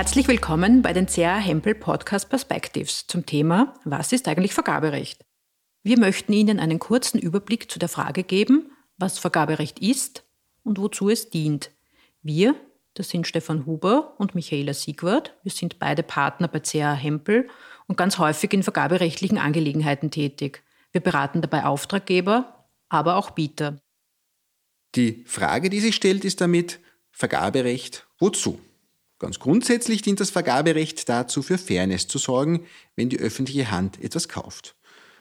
Herzlich willkommen bei den CA Hempel Podcast Perspectives zum Thema Was ist eigentlich Vergaberecht? Wir möchten Ihnen einen kurzen Überblick zu der Frage geben, was Vergaberecht ist und wozu es dient. Wir, das sind Stefan Huber und Michaela Siegwart, wir sind beide Partner bei CA Hempel und ganz häufig in vergaberechtlichen Angelegenheiten tätig. Wir beraten dabei Auftraggeber, aber auch Bieter. Die Frage, die sich stellt, ist damit Vergaberecht wozu? Ganz grundsätzlich dient das Vergaberecht dazu, für Fairness zu sorgen, wenn die öffentliche Hand etwas kauft.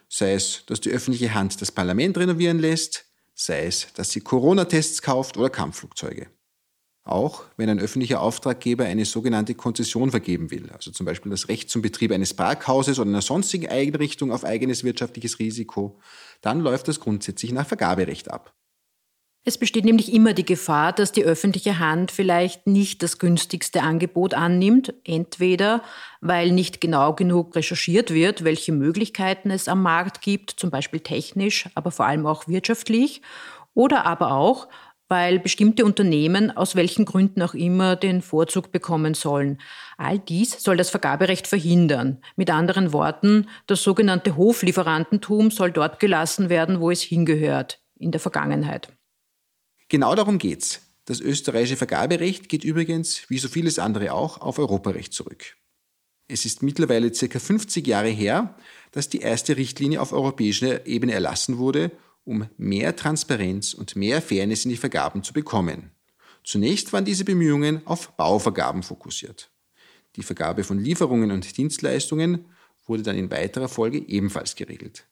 Sei es, dass die öffentliche Hand das Parlament renovieren lässt, sei es, dass sie Corona-Tests kauft oder Kampfflugzeuge. Auch wenn ein öffentlicher Auftraggeber eine sogenannte Konzession vergeben will, also zum Beispiel das Recht zum Betrieb eines Parkhauses oder einer sonstigen Einrichtung auf eigenes wirtschaftliches Risiko, dann läuft das grundsätzlich nach Vergaberecht ab. Es besteht nämlich immer die Gefahr, dass die öffentliche Hand vielleicht nicht das günstigste Angebot annimmt, entweder weil nicht genau genug recherchiert wird, welche Möglichkeiten es am Markt gibt, zum Beispiel technisch, aber vor allem auch wirtschaftlich, oder aber auch, weil bestimmte Unternehmen aus welchen Gründen auch immer den Vorzug bekommen sollen. All dies soll das Vergaberecht verhindern. Mit anderen Worten, das sogenannte Hoflieferantentum soll dort gelassen werden, wo es hingehört, in der Vergangenheit. Genau darum geht's. Das österreichische Vergaberecht geht übrigens, wie so vieles andere auch, auf Europarecht zurück. Es ist mittlerweile circa 50 Jahre her, dass die erste Richtlinie auf europäischer Ebene erlassen wurde, um mehr Transparenz und mehr Fairness in die Vergaben zu bekommen. Zunächst waren diese Bemühungen auf Bauvergaben fokussiert. Die Vergabe von Lieferungen und Dienstleistungen wurde dann in weiterer Folge ebenfalls geregelt.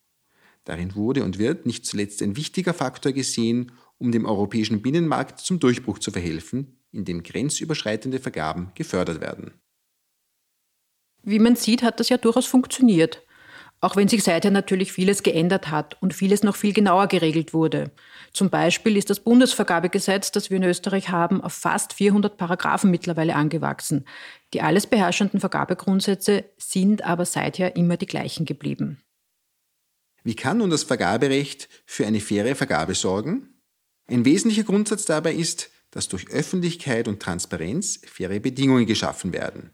Darin wurde und wird nicht zuletzt ein wichtiger Faktor gesehen, um dem europäischen Binnenmarkt zum Durchbruch zu verhelfen, indem grenzüberschreitende Vergaben gefördert werden. Wie man sieht, hat das ja durchaus funktioniert. Auch wenn sich seither natürlich vieles geändert hat und vieles noch viel genauer geregelt wurde. Zum Beispiel ist das Bundesvergabegesetz, das wir in Österreich haben, auf fast 400 Paragraphen mittlerweile angewachsen. Die alles beherrschenden Vergabegrundsätze sind aber seither immer die gleichen geblieben. Wie kann nun das Vergaberecht für eine faire Vergabe sorgen? Ein wesentlicher Grundsatz dabei ist, dass durch Öffentlichkeit und Transparenz faire Bedingungen geschaffen werden.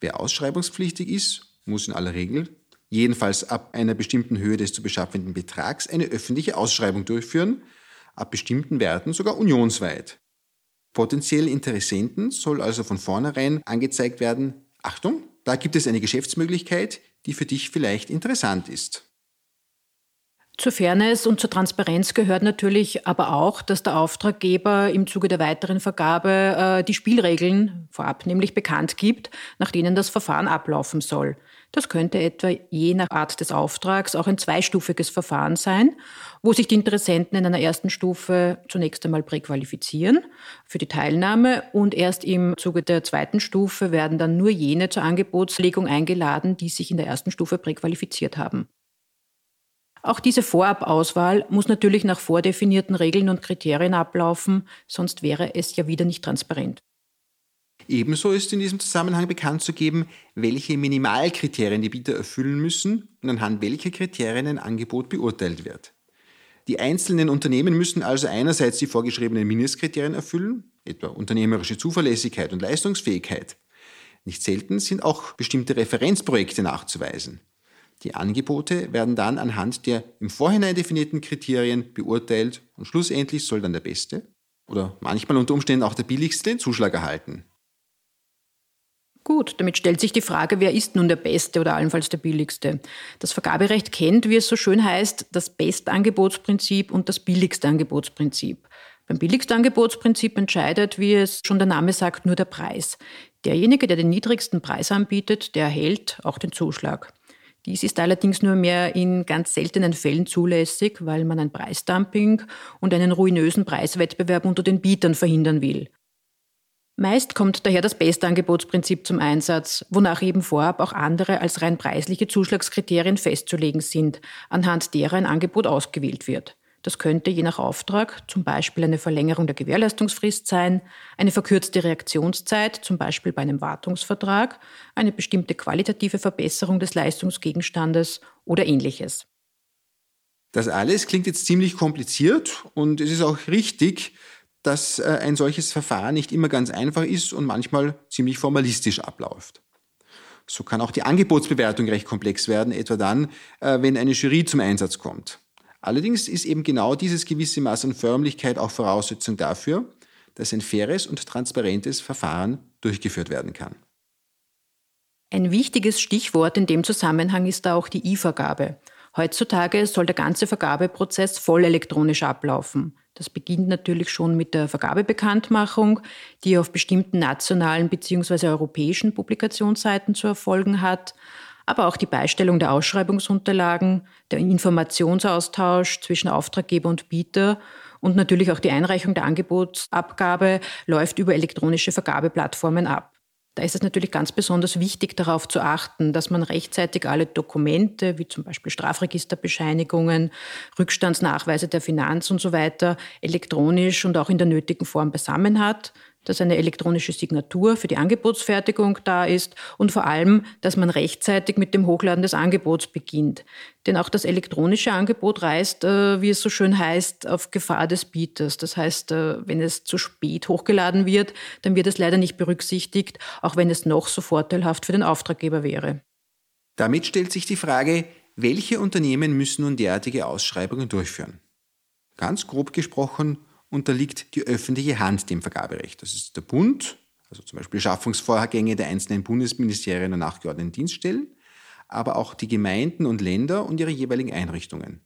Wer ausschreibungspflichtig ist, muss in aller Regel, jedenfalls ab einer bestimmten Höhe des zu beschaffenden Betrags, eine öffentliche Ausschreibung durchführen, ab bestimmten Werten sogar unionsweit. Potenzielle Interessenten soll also von vornherein angezeigt werden, Achtung, da gibt es eine Geschäftsmöglichkeit, die für dich vielleicht interessant ist. Zur Fairness und zur Transparenz gehört natürlich aber auch, dass der Auftraggeber im Zuge der weiteren Vergabe äh, die Spielregeln vorab nämlich bekannt gibt, nach denen das Verfahren ablaufen soll. Das könnte etwa je nach Art des Auftrags auch ein zweistufiges Verfahren sein, wo sich die Interessenten in einer ersten Stufe zunächst einmal präqualifizieren für die Teilnahme und erst im Zuge der zweiten Stufe werden dann nur jene zur Angebotslegung eingeladen, die sich in der ersten Stufe präqualifiziert haben. Auch diese Vorabauswahl muss natürlich nach vordefinierten Regeln und Kriterien ablaufen, sonst wäre es ja wieder nicht transparent. Ebenso ist in diesem Zusammenhang bekannt zu geben, welche Minimalkriterien die Bieter erfüllen müssen und anhand welcher Kriterien ein Angebot beurteilt wird. Die einzelnen Unternehmen müssen also einerseits die vorgeschriebenen Mindestkriterien erfüllen, etwa unternehmerische Zuverlässigkeit und Leistungsfähigkeit. Nicht selten sind auch bestimmte Referenzprojekte nachzuweisen. Die Angebote werden dann anhand der im Vorhinein definierten Kriterien beurteilt und schlussendlich soll dann der Beste oder manchmal unter Umständen auch der Billigste den Zuschlag erhalten. Gut, damit stellt sich die Frage, wer ist nun der Beste oder allenfalls der Billigste? Das Vergaberecht kennt, wie es so schön heißt, das Bestangebotsprinzip und das billigste Angebotsprinzip. Beim billigsten Angebotsprinzip entscheidet, wie es schon der Name sagt, nur der Preis. Derjenige, der den niedrigsten Preis anbietet, der erhält auch den Zuschlag. Dies ist allerdings nur mehr in ganz seltenen Fällen zulässig, weil man ein Preisdumping und einen ruinösen Preiswettbewerb unter den Bietern verhindern will. Meist kommt daher das Bestangebotsprinzip zum Einsatz, wonach eben vorab auch andere als rein preisliche Zuschlagskriterien festzulegen sind, anhand derer ein Angebot ausgewählt wird. Das könnte je nach Auftrag zum Beispiel eine Verlängerung der Gewährleistungsfrist sein, eine verkürzte Reaktionszeit, zum Beispiel bei einem Wartungsvertrag, eine bestimmte qualitative Verbesserung des Leistungsgegenstandes oder ähnliches. Das alles klingt jetzt ziemlich kompliziert und es ist auch richtig, dass äh, ein solches Verfahren nicht immer ganz einfach ist und manchmal ziemlich formalistisch abläuft. So kann auch die Angebotsbewertung recht komplex werden, etwa dann, äh, wenn eine Jury zum Einsatz kommt. Allerdings ist eben genau dieses gewisse Maß an Förmlichkeit auch Voraussetzung dafür, dass ein faires und transparentes Verfahren durchgeführt werden kann. Ein wichtiges Stichwort in dem Zusammenhang ist da auch die E-Vergabe. Heutzutage soll der ganze Vergabeprozess voll elektronisch ablaufen. Das beginnt natürlich schon mit der Vergabebekanntmachung, die auf bestimmten nationalen bzw. europäischen Publikationsseiten zu erfolgen hat, aber auch die Beistellung der Ausschreibungsunterlagen, der Informationsaustausch zwischen Auftraggeber und Bieter und natürlich auch die Einreichung der Angebotsabgabe läuft über elektronische Vergabeplattformen ab. Da ist es natürlich ganz besonders wichtig, darauf zu achten, dass man rechtzeitig alle Dokumente, wie zum Beispiel Strafregisterbescheinigungen, Rückstandsnachweise der Finanz und so weiter, elektronisch und auch in der nötigen Form beisammen hat dass eine elektronische Signatur für die Angebotsfertigung da ist und vor allem, dass man rechtzeitig mit dem Hochladen des Angebots beginnt. Denn auch das elektronische Angebot reist, äh, wie es so schön heißt, auf Gefahr des Bieters. Das heißt, äh, wenn es zu spät hochgeladen wird, dann wird es leider nicht berücksichtigt, auch wenn es noch so vorteilhaft für den Auftraggeber wäre. Damit stellt sich die Frage, welche Unternehmen müssen nun derartige Ausschreibungen durchführen? Ganz grob gesprochen unterliegt die öffentliche Hand dem Vergaberecht. Das ist der Bund, also zum Beispiel Schaffungsvorgänge der einzelnen Bundesministerien und nachgeordneten Dienststellen, aber auch die Gemeinden und Länder und ihre jeweiligen Einrichtungen.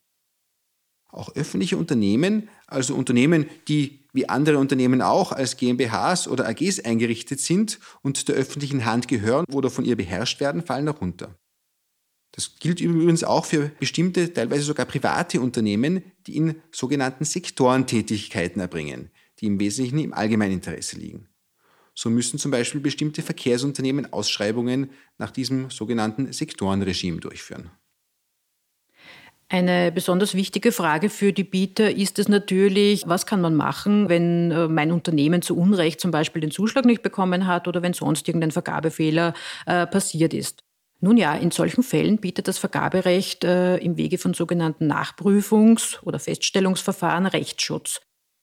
Auch öffentliche Unternehmen, also Unternehmen, die wie andere Unternehmen auch als GmbHs oder AGs eingerichtet sind und der öffentlichen Hand gehören oder von ihr beherrscht werden, fallen darunter. Das gilt übrigens auch für bestimmte, teilweise sogar private Unternehmen, die in sogenannten Sektoren Tätigkeiten erbringen, die im Wesentlichen im Allgemeininteresse liegen. So müssen zum Beispiel bestimmte Verkehrsunternehmen Ausschreibungen nach diesem sogenannten Sektorenregime durchführen. Eine besonders wichtige Frage für die Bieter ist es natürlich, was kann man machen, wenn äh, mein Unternehmen zu Unrecht zum Beispiel den Zuschlag nicht bekommen hat oder wenn sonst irgendein Vergabefehler äh, passiert ist. Nun ja, in solchen Fällen bietet das Vergaberecht äh, im Wege von sogenannten Nachprüfungs- oder Feststellungsverfahren Rechtsschutz.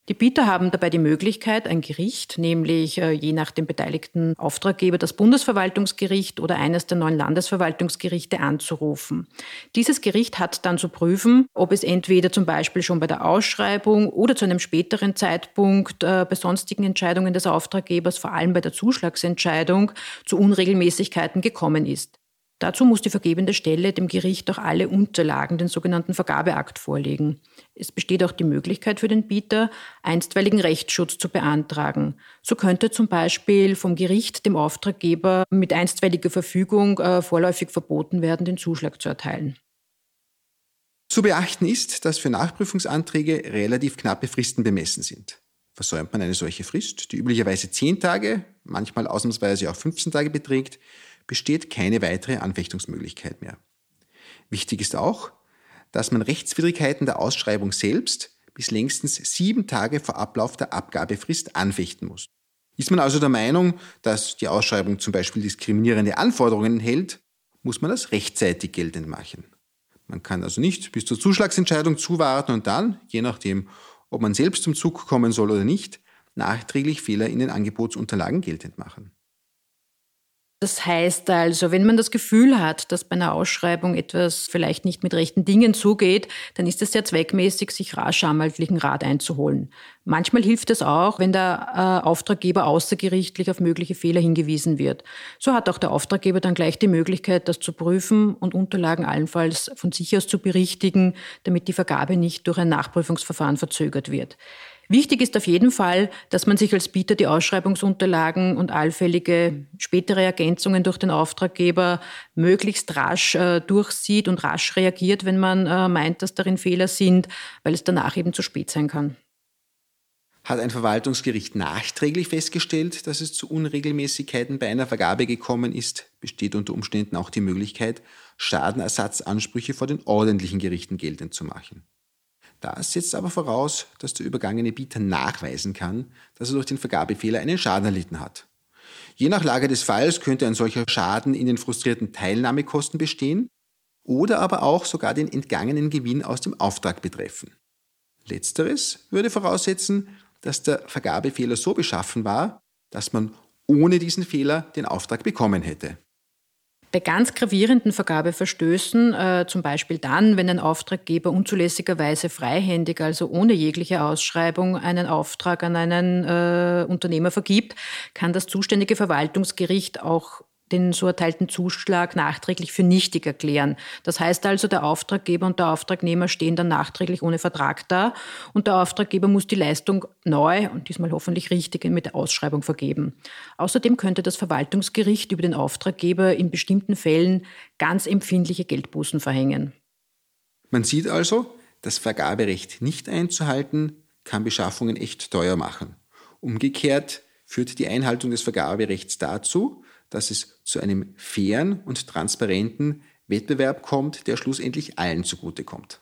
Die Bieter haben dabei die Möglichkeit, ein Gericht, nämlich äh, je nach dem beteiligten Auftraggeber das Bundesverwaltungsgericht oder eines der neuen Landesverwaltungsgerichte anzurufen. Dieses Gericht hat dann zu prüfen, ob es entweder zum Beispiel schon bei der Ausschreibung oder zu einem späteren Zeitpunkt äh, bei sonstigen Entscheidungen des Auftraggebers, vor allem bei der Zuschlagsentscheidung, zu Unregelmäßigkeiten gekommen ist. Dazu muss die vergebende Stelle dem Gericht auch alle Unterlagen, den sogenannten Vergabeakt, vorlegen. Es besteht auch die Möglichkeit für den Bieter, einstweiligen Rechtsschutz zu beantragen. So könnte zum Beispiel vom Gericht dem Auftraggeber mit einstweiliger Verfügung äh, vorläufig verboten werden, den Zuschlag zu erteilen. Zu beachten ist, dass für Nachprüfungsanträge relativ knappe Fristen bemessen sind. Versäumt man eine solche Frist, die üblicherweise 10 Tage, manchmal ausnahmsweise auch 15 Tage beträgt, besteht keine weitere Anfechtungsmöglichkeit mehr. Wichtig ist auch, dass man Rechtswidrigkeiten der Ausschreibung selbst bis längstens sieben Tage vor Ablauf der Abgabefrist anfechten muss. Ist man also der Meinung, dass die Ausschreibung zum Beispiel diskriminierende Anforderungen enthält, muss man das rechtzeitig geltend machen. Man kann also nicht bis zur Zuschlagsentscheidung zuwarten und dann, je nachdem, ob man selbst zum Zug kommen soll oder nicht, nachträglich Fehler in den Angebotsunterlagen geltend machen. Das heißt also, wenn man das Gefühl hat, dass bei einer Ausschreibung etwas vielleicht nicht mit rechten Dingen zugeht, dann ist es sehr zweckmäßig, sich rasch anwaltlichen Rat einzuholen. Manchmal hilft es auch, wenn der äh, Auftraggeber außergerichtlich auf mögliche Fehler hingewiesen wird. So hat auch der Auftraggeber dann gleich die Möglichkeit, das zu prüfen und Unterlagen allenfalls von sich aus zu berichtigen, damit die Vergabe nicht durch ein Nachprüfungsverfahren verzögert wird. Wichtig ist auf jeden Fall, dass man sich als Bieter die Ausschreibungsunterlagen und allfällige spätere Ergänzungen durch den Auftraggeber möglichst rasch äh, durchsieht und rasch reagiert, wenn man äh, meint, dass darin Fehler sind, weil es danach eben zu spät sein kann. Hat ein Verwaltungsgericht nachträglich festgestellt, dass es zu Unregelmäßigkeiten bei einer Vergabe gekommen ist, besteht unter Umständen auch die Möglichkeit, Schadenersatzansprüche vor den ordentlichen Gerichten geltend zu machen. Das setzt aber voraus, dass der übergangene Bieter nachweisen kann, dass er durch den Vergabefehler einen Schaden erlitten hat. Je nach Lage des Falls könnte ein solcher Schaden in den frustrierten Teilnahmekosten bestehen oder aber auch sogar den entgangenen Gewinn aus dem Auftrag betreffen. Letzteres würde voraussetzen, dass der Vergabefehler so beschaffen war, dass man ohne diesen Fehler den Auftrag bekommen hätte. Bei ganz gravierenden Vergabeverstößen, äh, zum Beispiel dann, wenn ein Auftraggeber unzulässigerweise freihändig, also ohne jegliche Ausschreibung, einen Auftrag an einen äh, Unternehmer vergibt, kann das zuständige Verwaltungsgericht auch den so erteilten Zuschlag nachträglich für nichtig erklären. Das heißt also, der Auftraggeber und der Auftragnehmer stehen dann nachträglich ohne Vertrag da und der Auftraggeber muss die Leistung neu und diesmal hoffentlich richtig mit der Ausschreibung vergeben. Außerdem könnte das Verwaltungsgericht über den Auftraggeber in bestimmten Fällen ganz empfindliche Geldbußen verhängen. Man sieht also, das Vergaberecht nicht einzuhalten kann Beschaffungen echt teuer machen. Umgekehrt führt die Einhaltung des Vergaberechts dazu, dass es zu einem fairen und transparenten Wettbewerb kommt, der schlussendlich allen zugutekommt.